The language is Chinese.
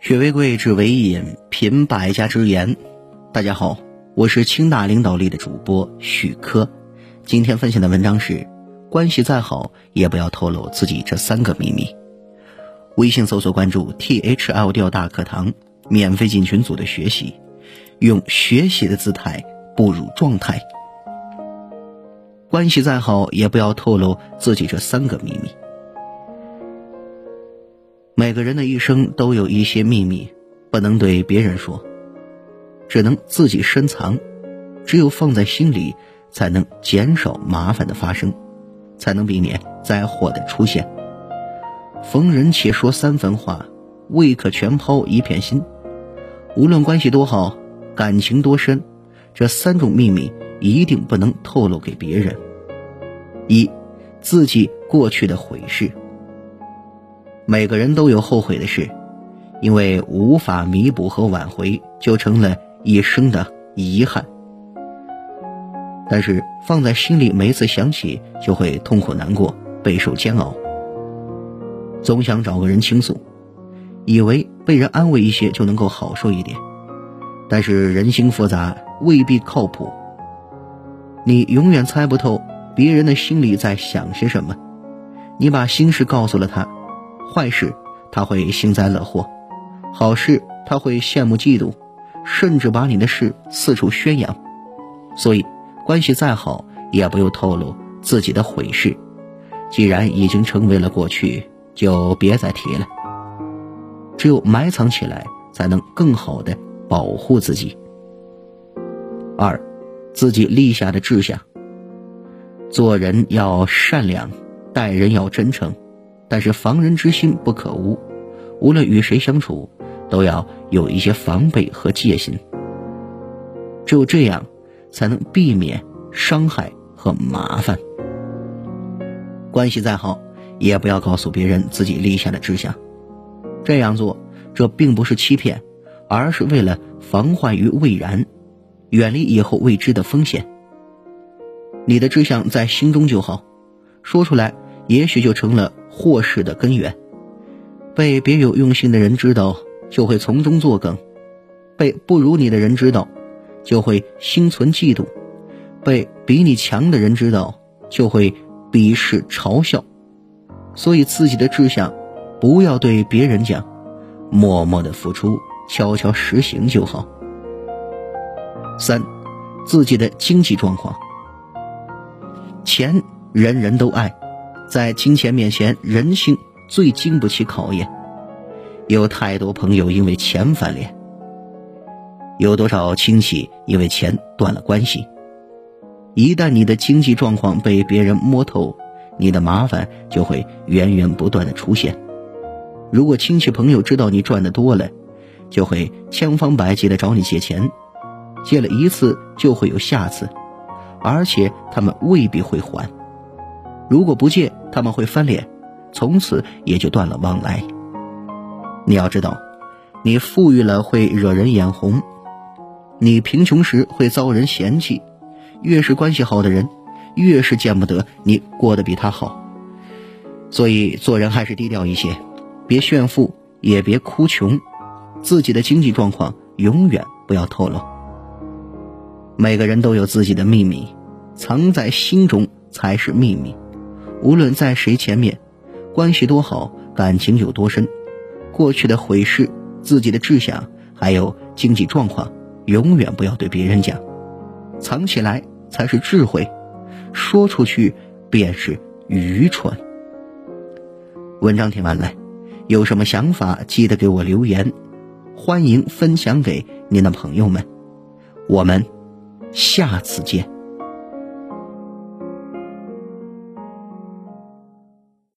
学为贵，知为引，品百家之言。大家好，我是清大领导力的主播许科。今天分享的文章是：关系再好，也不要透露自己这三个秘密。微信搜索关注 T H L 调大课堂，免费进群组的学习，用学习的姿态步入状态。关系再好，也不要透露自己这三个秘密。每个人的一生都有一些秘密，不能对别人说，只能自己深藏。只有放在心里，才能减少麻烦的发生，才能避免灾祸的出现。逢人且说三分话，未可全抛一片心。无论关系多好，感情多深，这三种秘密一定不能透露给别人。一，自己过去的悔事。每个人都有后悔的事，因为无法弥补和挽回，就成了一生的遗憾。但是放在心里，每次想起就会痛苦难过，备受煎熬。总想找个人倾诉，以为被人安慰一些就能够好受一点。但是人心复杂，未必靠谱。你永远猜不透别人的心里在想些什么。你把心事告诉了他。坏事他会幸灾乐祸，好事他会羡慕嫉妒，甚至把你的事四处宣扬。所以，关系再好也不用透露自己的悔事。既然已经成为了过去，就别再提了。只有埋藏起来，才能更好的保护自己。二，自己立下的志向。做人要善良，待人要真诚。但是防人之心不可无，无论与谁相处，都要有一些防备和戒心。只有这样，才能避免伤害和麻烦。关系再好，也不要告诉别人自己立下的志向。这样做，这并不是欺骗，而是为了防患于未然，远离以后未知的风险。你的志向在心中就好，说出来，也许就成了。祸事的根源，被别有用心的人知道，就会从中作梗；被不如你的人知道，就会心存嫉妒；被比你强的人知道，就会鄙视嘲笑。所以，自己的志向不要对别人讲，默默的付出，悄悄实行就好。三，自己的经济状况，钱人人都爱。在金钱面前，人性最经不起考验。有太多朋友因为钱翻脸，有多少亲戚因为钱断了关系。一旦你的经济状况被别人摸透，你的麻烦就会源源不断的出现。如果亲戚朋友知道你赚的多了，就会千方百计的找你借钱，借了一次就会有下次，而且他们未必会还。如果不借，他们会翻脸，从此也就断了往来。你要知道，你富裕了会惹人眼红，你贫穷时会遭人嫌弃。越是关系好的人，越是见不得你过得比他好。所以做人还是低调一些，别炫富，也别哭穷，自己的经济状况永远不要透露。每个人都有自己的秘密，藏在心中才是秘密。无论在谁前面，关系多好，感情有多深，过去的悔事、自己的志向，还有经济状况，永远不要对别人讲，藏起来才是智慧，说出去便是愚蠢。文章听完了，有什么想法记得给我留言，欢迎分享给您的朋友们，我们下次见。